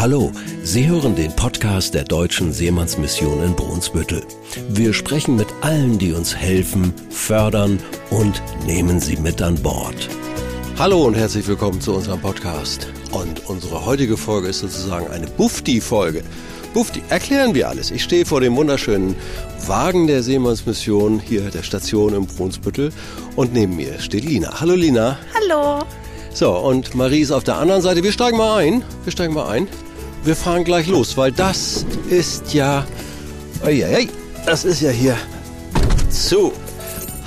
Hallo, Sie hören den Podcast der Deutschen Seemannsmission in Brunsbüttel. Wir sprechen mit allen, die uns helfen, fördern und nehmen sie mit an Bord. Hallo und herzlich willkommen zu unserem Podcast. Und unsere heutige Folge ist sozusagen eine Bufti-Folge. Bufti, erklären wir alles. Ich stehe vor dem wunderschönen Wagen der Seemannsmission hier der Station im Brunsbüttel und neben mir steht Lina. Hallo Lina. Hallo. So, und Marie ist auf der anderen Seite. Wir steigen mal ein. Wir steigen mal ein. Wir fahren gleich los, weil das ist ja. Oi, das ist ja hier. So.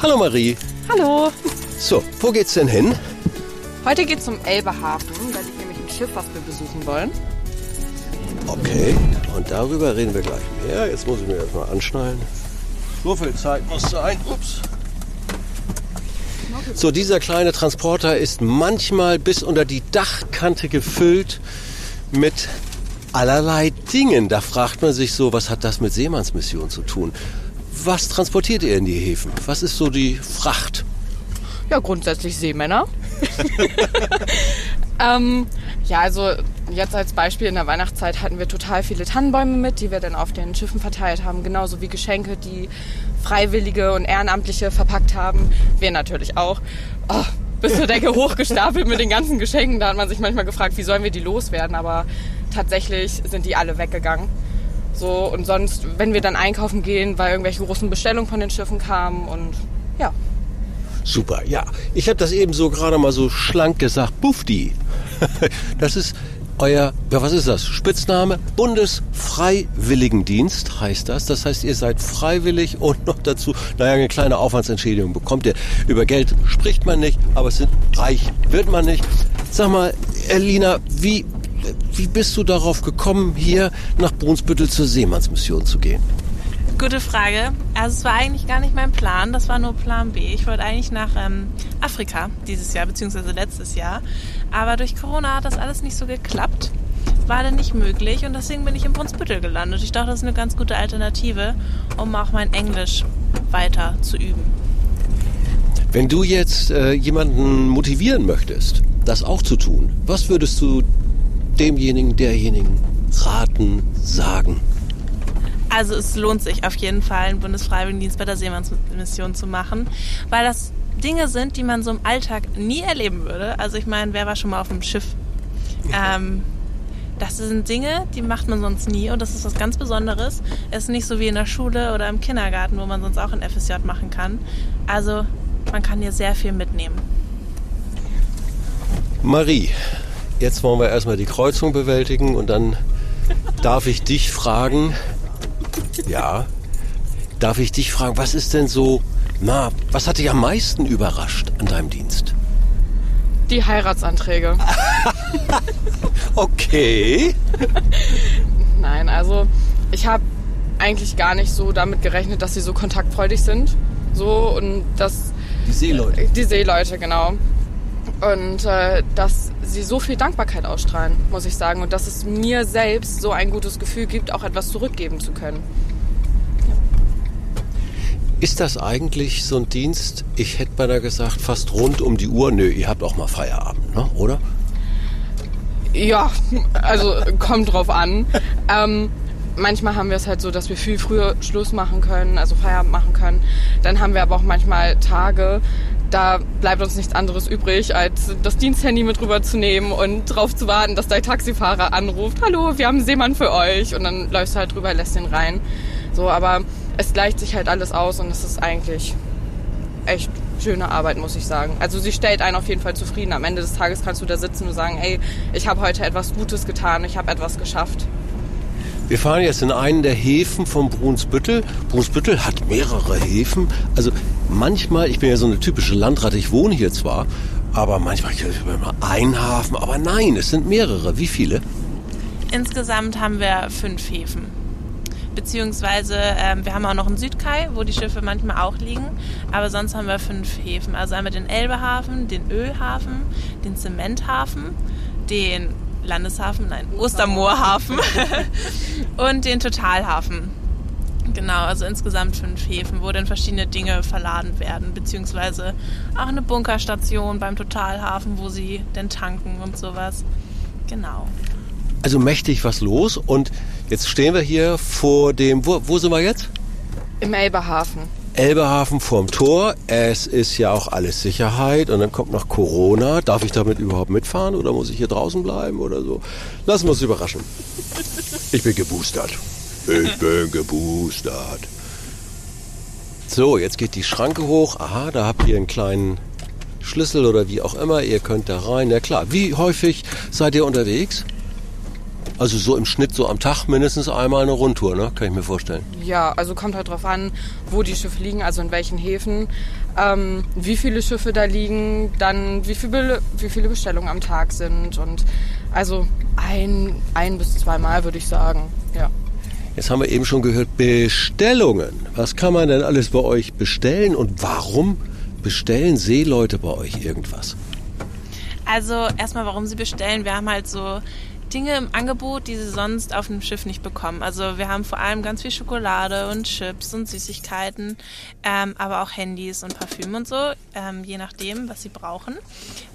Hallo Marie. Hallo. So, wo geht's denn hin? Heute geht's zum Elbehafen. Da liegt nämlich ein Schiff, was wir besuchen wollen. Okay, und darüber reden wir gleich mehr. Jetzt muss ich mir erstmal anschnallen. So viel Zeit muss sein. Ups. So, dieser kleine Transporter ist manchmal bis unter die Dachkante gefüllt mit allerlei Dingen. Da fragt man sich so, was hat das mit Seemannsmission zu tun? Was transportiert ihr in die Häfen? Was ist so die Fracht? Ja, grundsätzlich Seemänner. ähm, ja, also jetzt als Beispiel in der Weihnachtszeit hatten wir total viele Tannenbäume mit, die wir dann auf den Schiffen verteilt haben, genauso wie Geschenke, die Freiwillige und Ehrenamtliche verpackt haben. Wir natürlich auch. Oh, bis zur Decke hochgestapelt mit den ganzen Geschenken. Da hat man sich manchmal gefragt, wie sollen wir die loswerden, aber tatsächlich sind die alle weggegangen. So, und sonst, wenn wir dann einkaufen gehen, weil irgendwelche großen Bestellungen von den Schiffen kamen und ja. Super, ja. Ich habe das eben so gerade mal so schlank gesagt. Bufdi. Das ist euer, ja, was ist das? Spitzname? Bundesfreiwilligendienst heißt das. Das heißt, ihr seid freiwillig und noch dazu, naja, eine kleine Aufwandsentschädigung bekommt ihr. Über Geld spricht man nicht, aber es sind reich wird man nicht. Sag mal, Elina, wie, wie bist du darauf gekommen, hier nach Brunsbüttel zur Seemannsmission zu gehen? Gute Frage. Also es war eigentlich gar nicht mein Plan, das war nur Plan B. Ich wollte eigentlich nach ähm, Afrika dieses Jahr, beziehungsweise letztes Jahr. Aber durch Corona hat das alles nicht so geklappt. War dann nicht möglich und deswegen bin ich in Brunsbüttel gelandet. Ich dachte, das ist eine ganz gute Alternative, um auch mein Englisch weiter zu üben. Wenn du jetzt äh, jemanden motivieren möchtest, das auch zu tun, was würdest du demjenigen, derjenigen raten, sagen? Also es lohnt sich auf jeden Fall, einen Bundesfreiwilligendienst bei der Seemannsmission zu machen, weil das Dinge sind, die man so im Alltag nie erleben würde. Also ich meine, wer war schon mal auf einem Schiff? Ähm, das sind Dinge, die macht man sonst nie und das ist was ganz Besonderes. Es ist nicht so wie in der Schule oder im Kindergarten, wo man sonst auch ein FSJ machen kann. Also man kann hier sehr viel mitnehmen. Marie, jetzt wollen wir erstmal die Kreuzung bewältigen und dann darf ich dich fragen, ja. Darf ich dich fragen, was ist denn so, na, was hat dich am meisten überrascht an deinem Dienst? Die Heiratsanträge. okay. Nein, also ich habe eigentlich gar nicht so damit gerechnet, dass sie so kontaktfreudig sind. So und dass. Die Seeleute. Die Seeleute, genau. Und äh, dass sie so viel Dankbarkeit ausstrahlen, muss ich sagen. Und dass es mir selbst so ein gutes Gefühl gibt, auch etwas zurückgeben zu können. Ist das eigentlich so ein Dienst, ich hätte beinahe gesagt, fast rund um die Uhr? Nö, ihr habt auch mal Feierabend, ne? oder? Ja, also kommt drauf an. ähm, manchmal haben wir es halt so, dass wir viel früher Schluss machen können, also Feierabend machen können. Dann haben wir aber auch manchmal Tage, da bleibt uns nichts anderes übrig, als das Diensthandy mit rüberzunehmen und darauf zu warten, dass der Taxifahrer anruft, hallo, wir haben einen Seemann für euch. Und dann läufst du halt drüber, lässt den rein. So, aber es gleicht sich halt alles aus und es ist eigentlich echt schöne Arbeit, muss ich sagen. Also sie stellt einen auf jeden Fall zufrieden. Am Ende des Tages kannst du da sitzen und sagen, ey, ich habe heute etwas Gutes getan, ich habe etwas geschafft. Wir fahren jetzt in einen der Häfen von Brunsbüttel. Brunsbüttel hat mehrere Häfen. Also manchmal, ich bin ja so eine typische Landratte, ich wohne hier zwar, aber manchmal ich immer ein Hafen, aber nein, es sind mehrere. Wie viele? Insgesamt haben wir fünf Häfen. Beziehungsweise ähm, wir haben auch noch einen Südkai, wo die Schiffe manchmal auch liegen. Aber sonst haben wir fünf Häfen. Also einmal den Elbehafen, den Ölhafen, den Zementhafen, den Landeshafen, nein, Ostermoorhafen und den Totalhafen. Genau, also insgesamt fünf Häfen, wo dann verschiedene Dinge verladen werden, beziehungsweise auch eine Bunkerstation beim Totalhafen, wo sie dann tanken und sowas. Genau. also mächtig was los. Und jetzt stehen wir hier vor dem, wo, wo sind wir jetzt? Im Elbehafen. Elbehafen vorm Tor. Es ist ja auch alles Sicherheit und dann kommt noch Corona. Darf ich damit überhaupt mitfahren oder muss ich hier draußen bleiben oder so? Lassen wir uns überraschen. Ich bin geboostert. Ich bin geboostert. So, jetzt geht die Schranke hoch. Aha, da habt ihr einen kleinen Schlüssel oder wie auch immer. Ihr könnt da rein. Na klar, wie häufig seid ihr unterwegs? Also so im Schnitt so am Tag mindestens einmal eine Rundtour, ne? Kann ich mir vorstellen. Ja, also kommt halt drauf an, wo die Schiffe liegen, also in welchen Häfen, ähm, wie viele Schiffe da liegen, dann wie viele, wie viele Bestellungen am Tag sind und also ein, ein bis zweimal würde ich sagen, ja. Jetzt haben wir eben schon gehört, Bestellungen. Was kann man denn alles bei euch bestellen und warum bestellen Seeleute bei euch irgendwas? Also erstmal, warum sie bestellen. Wir haben halt so Dinge im Angebot, die sie sonst auf dem Schiff nicht bekommen. Also wir haben vor allem ganz viel Schokolade und Chips und Süßigkeiten, ähm, aber auch Handys und Parfüm und so, ähm, je nachdem, was sie brauchen.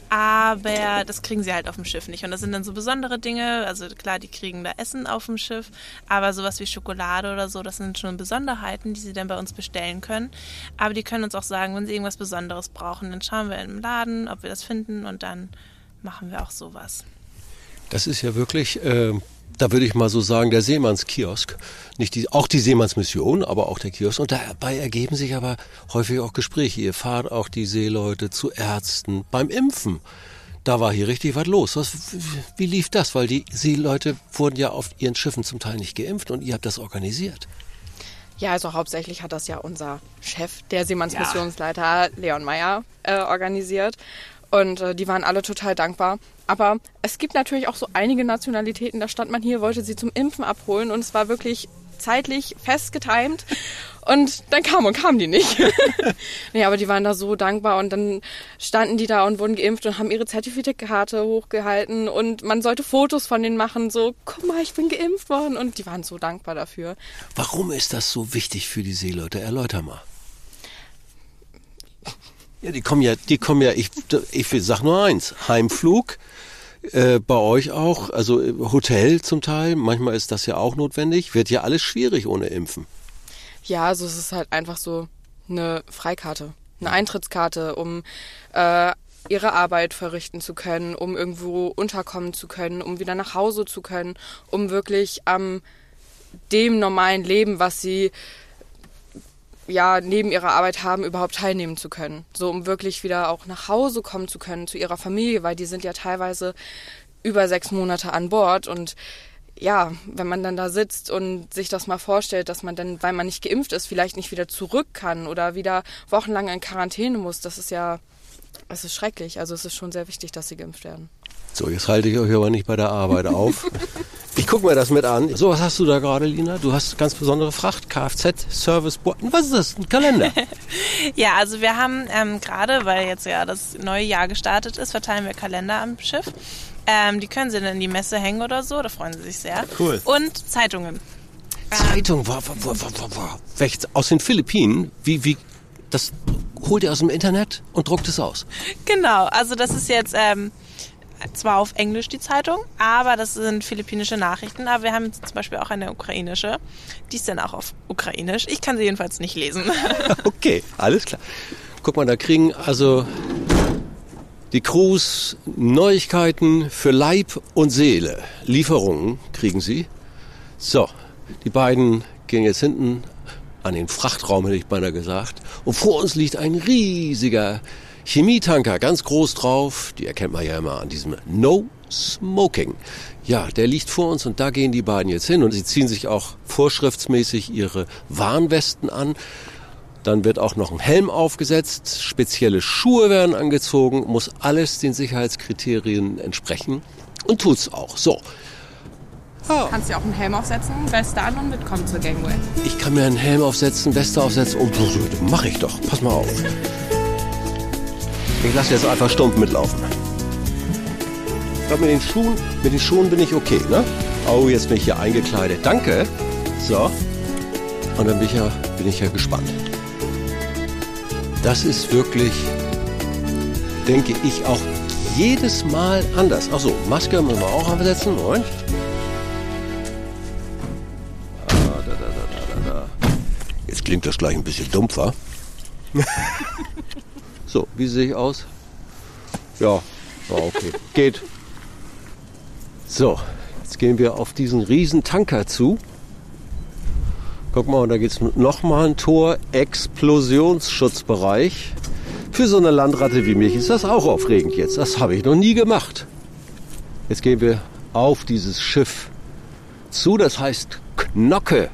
Aber das kriegen sie halt auf dem Schiff nicht. Und das sind dann so besondere Dinge. Also klar, die kriegen da Essen auf dem Schiff, aber sowas wie Schokolade oder so, das sind schon Besonderheiten, die sie dann bei uns bestellen können. Aber die können uns auch sagen, wenn sie irgendwas Besonderes brauchen, dann schauen wir im Laden, ob wir das finden und dann machen wir auch sowas. Das ist ja wirklich, äh, da würde ich mal so sagen, der Seemannskiosk. Nicht die, auch die Seemannsmission, aber auch der Kiosk. Und dabei ergeben sich aber häufig auch Gespräche. Ihr fahrt auch die Seeleute zu Ärzten beim Impfen. Da war hier richtig was los. Was, wie lief das? Weil die Seeleute wurden ja auf ihren Schiffen zum Teil nicht geimpft und ihr habt das organisiert. Ja, also hauptsächlich hat das ja unser Chef, der Seemannsmissionsleiter ja. Leon Meyer, äh, organisiert. Und äh, die waren alle total dankbar. Aber es gibt natürlich auch so einige Nationalitäten, da stand man hier, wollte sie zum Impfen abholen und es war wirklich zeitlich fest getimt. Und dann kam und kam die nicht. nee, aber die waren da so dankbar und dann standen die da und wurden geimpft und haben ihre Zertifikate hochgehalten und man sollte Fotos von denen machen, so, guck mal, ich bin geimpft worden und die waren so dankbar dafür. Warum ist das so wichtig für die Seeleute? Erläuter mal. Ja, die kommen ja, die kommen ja, ich, ich sag nur eins, Heimflug, äh, bei euch auch, also äh, Hotel zum Teil, manchmal ist das ja auch notwendig, wird ja alles schwierig ohne Impfen. Ja, also es ist halt einfach so eine Freikarte, eine Eintrittskarte, um äh, ihre Arbeit verrichten zu können, um irgendwo unterkommen zu können, um wieder nach Hause zu können, um wirklich am ähm, dem normalen Leben, was sie ja neben ihrer Arbeit haben, überhaupt teilnehmen zu können. So um wirklich wieder auch nach Hause kommen zu können zu ihrer Familie, weil die sind ja teilweise über sechs Monate an Bord und ja, wenn man dann da sitzt und sich das mal vorstellt, dass man dann, weil man nicht geimpft ist, vielleicht nicht wieder zurück kann oder wieder wochenlang in Quarantäne muss, das ist ja, es ist schrecklich. Also es ist schon sehr wichtig, dass sie geimpft werden. So, jetzt halte ich euch aber nicht bei der Arbeit auf. Ich gucke mir das mit an. So, was hast du da gerade, Lina? Du hast ganz besondere Fracht, Kfz, Service, was ist das? Ein Kalender? ja, also wir haben ähm, gerade, weil jetzt ja das neue Jahr gestartet ist, verteilen wir Kalender am Schiff. Ähm, die können sie dann in die Messe hängen oder so, da freuen sie sich sehr. Cool. Und Zeitungen. Zeitung, wow, wow, wow, wow. aus den Philippinen, wie, wie, das holt ihr aus dem Internet und druckt es aus. Genau, also das ist jetzt ähm, zwar auf Englisch die Zeitung, aber das sind philippinische Nachrichten. Aber wir haben zum Beispiel auch eine ukrainische. Die ist dann auch auf ukrainisch. Ich kann sie jedenfalls nicht lesen. okay, alles klar. Guck mal, da kriegen also die Crews Neuigkeiten für Leib und Seele. Lieferungen kriegen sie. So, die beiden gehen jetzt hinten an den Frachtraum, hätte ich beinahe gesagt. Und vor uns liegt ein riesiger Chemietanker, ganz groß drauf. Die erkennt man ja immer an diesem No Smoking. Ja, der liegt vor uns und da gehen die beiden jetzt hin und sie ziehen sich auch vorschriftsmäßig ihre Warnwesten an. Dann wird auch noch ein Helm aufgesetzt, spezielle Schuhe werden angezogen, muss alles den Sicherheitskriterien entsprechen und tut's auch. So. Ja. Kannst dir auch einen Helm aufsetzen, Weste an und mitkommen zur Gangway. Ich kann mir einen Helm aufsetzen, Weste aufsetzen und oh, mach ich doch. Pass mal auf. Ich lasse jetzt einfach stumpf mitlaufen. Ich glaube, mit den Schuhen, mit den Schuhen bin ich okay, ne? Oh, jetzt bin ich hier eingekleidet. Danke. So. Und dann bin ich ja, bin ich ja gespannt. Das ist wirklich, denke ich, auch jedes Mal anders. Achso, Maske müssen wir auch absetzen. Moment. Ah, jetzt klingt das gleich ein bisschen dumpfer. so, wie sehe ich aus? Ja, ja okay. Geht. So, jetzt gehen wir auf diesen riesen Tanker zu. Guck mal, da geht es nochmal ein Tor. Explosionsschutzbereich. Für so eine Landratte wie mich ist das auch aufregend jetzt. Das habe ich noch nie gemacht. Jetzt gehen wir auf dieses Schiff zu. Das heißt Knocke.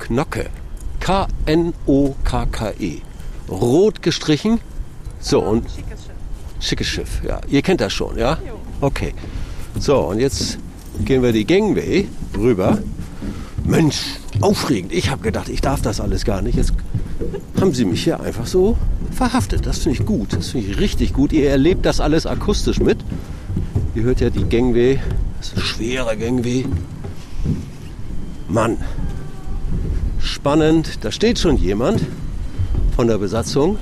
Knocke. K-N-O-K-K-E. Rot gestrichen. So, und schickes Schiff. Ja, ihr kennt das schon, ja? Okay. So, und jetzt gehen wir die Gangway rüber. Mensch, aufregend. Ich habe gedacht, ich darf das alles gar nicht. Jetzt haben sie mich hier einfach so verhaftet. Das finde ich gut. Das finde ich richtig gut. Ihr erlebt das alles akustisch mit. Ihr hört ja die Gangway. Das ist eine schwere Gangway. Mann. Spannend. Da steht schon jemand von der Besatzung.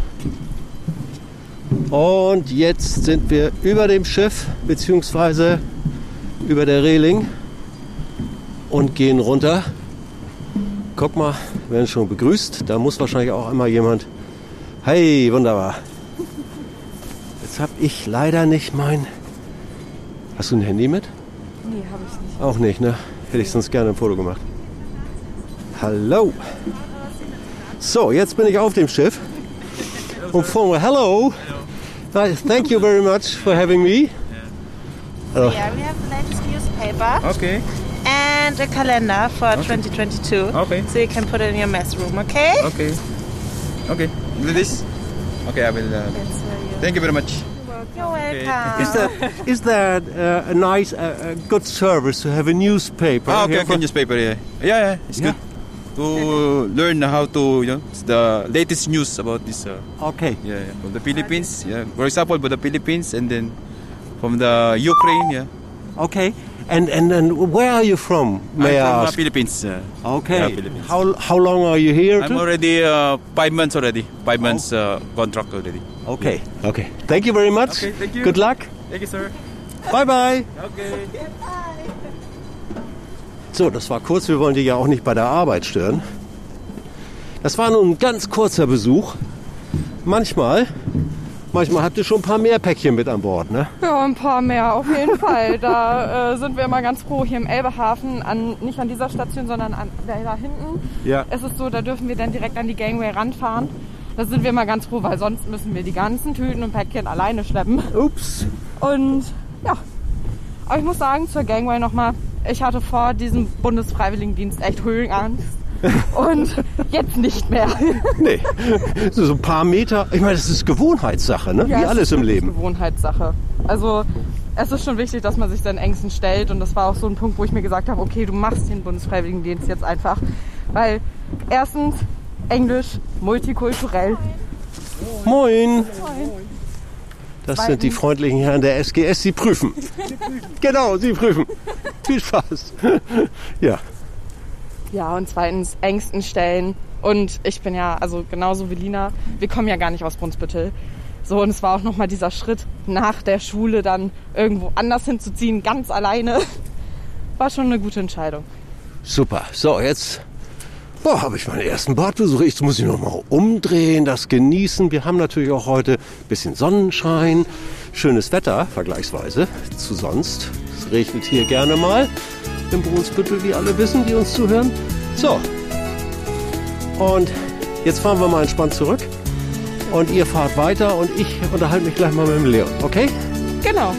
Und jetzt sind wir über dem Schiff, beziehungsweise über der Reling und gehen runter. Guck mal, werden schon begrüßt. Da muss wahrscheinlich auch einmal jemand. Hey, wunderbar. Jetzt habe ich leider nicht mein. Hast du ein Handy mit? Nee, habe ich nicht. Auch nicht, ne? Hätte ich sonst gerne ein Foto gemacht. Hallo. So, jetzt bin ich auf dem Schiff. Und vor mir, hello. Hi, Thank you very much for having me. Oh, Yeah, we have the latest newspaper Okay, and a calendar for 2022. Okay. So you can put it in your mess room, okay? okay. Okay, do this. Okay, I will. Uh, thank you very much. You're welcome. Is that is that uh, a nice, uh, good service to have a newspaper? Ah, okay, here okay, newspaper. Yeah, yeah, yeah it's Yeah. good to learn how to, you know, the latest news about this. Uh, Okay. yeah, yeah, from the Philippines. Yeah, for example, from the Philippines, and then from the Ukraine. Yeah, Okay. And and and where are you from? May I'm I from ask? the Philippines. Uh, Okay. Yeah, Philippines. How how long are you here? I'm to? already uh, five months already. Five Oh. months uh, contract already. Okay. Okay. Thank you very much. Okay, thank you. Good luck. Thank you, sir. Bye bye. Okay. So, das war kurz. Wir wollen die ja auch nicht bei der Arbeit stören. Das war nun ein ganz kurzer Besuch. Manchmal, manchmal habt ihr schon ein paar mehr Päckchen mit an Bord, ne? Ja, ein paar mehr, auf jeden Fall. Da äh, sind wir immer ganz froh hier im Elbehafen, an, nicht an dieser Station, sondern an der da hinten. Ja. Es ist so, da dürfen wir dann direkt an die Gangway ranfahren. Da sind wir immer ganz froh, weil sonst müssen wir die ganzen Tüten und Päckchen alleine schleppen. Ups. Und ja, aber ich muss sagen, zur Gangway nochmal, ich hatte vor diesem Bundesfreiwilligendienst echt Höhenangst. Und jetzt nicht mehr. Nee. So ein paar Meter. Ich meine, das ist Gewohnheitssache, ne? Wie Ja, es alles ist im Leben. Gewohnheitssache. Also es ist schon wichtig, dass man sich seinen Ängsten stellt. Und das war auch so ein Punkt, wo ich mir gesagt habe, okay, du machst den Bundesfreiwilligendienst jetzt einfach. Weil erstens Englisch, multikulturell. Moin. Das sind die freundlichen Herren der SGS, sie prüfen. Genau, sie prüfen. Viel Spaß. Ja. Ja, und zweitens Ängsten stellen. Und ich bin ja, also genauso wie Lina, wir kommen ja gar nicht aus Brunsbüttel. So, und es war auch nochmal dieser Schritt nach der Schule dann irgendwo anders hinzuziehen, ganz alleine. War schon eine gute Entscheidung. Super. So, jetzt boah, habe ich meinen ersten Bordbesuch. Jetzt muss ich noch mal umdrehen, das genießen. Wir haben natürlich auch heute ein bisschen Sonnenschein, schönes Wetter vergleichsweise zu sonst. Es regnet hier gerne mal im Brunsbüttel, wie alle wissen, die uns zuhören. So. Und jetzt fahren wir mal entspannt zurück. Und ihr fahrt weiter und ich unterhalte mich gleich mal mit dem Leon. Okay? Genau.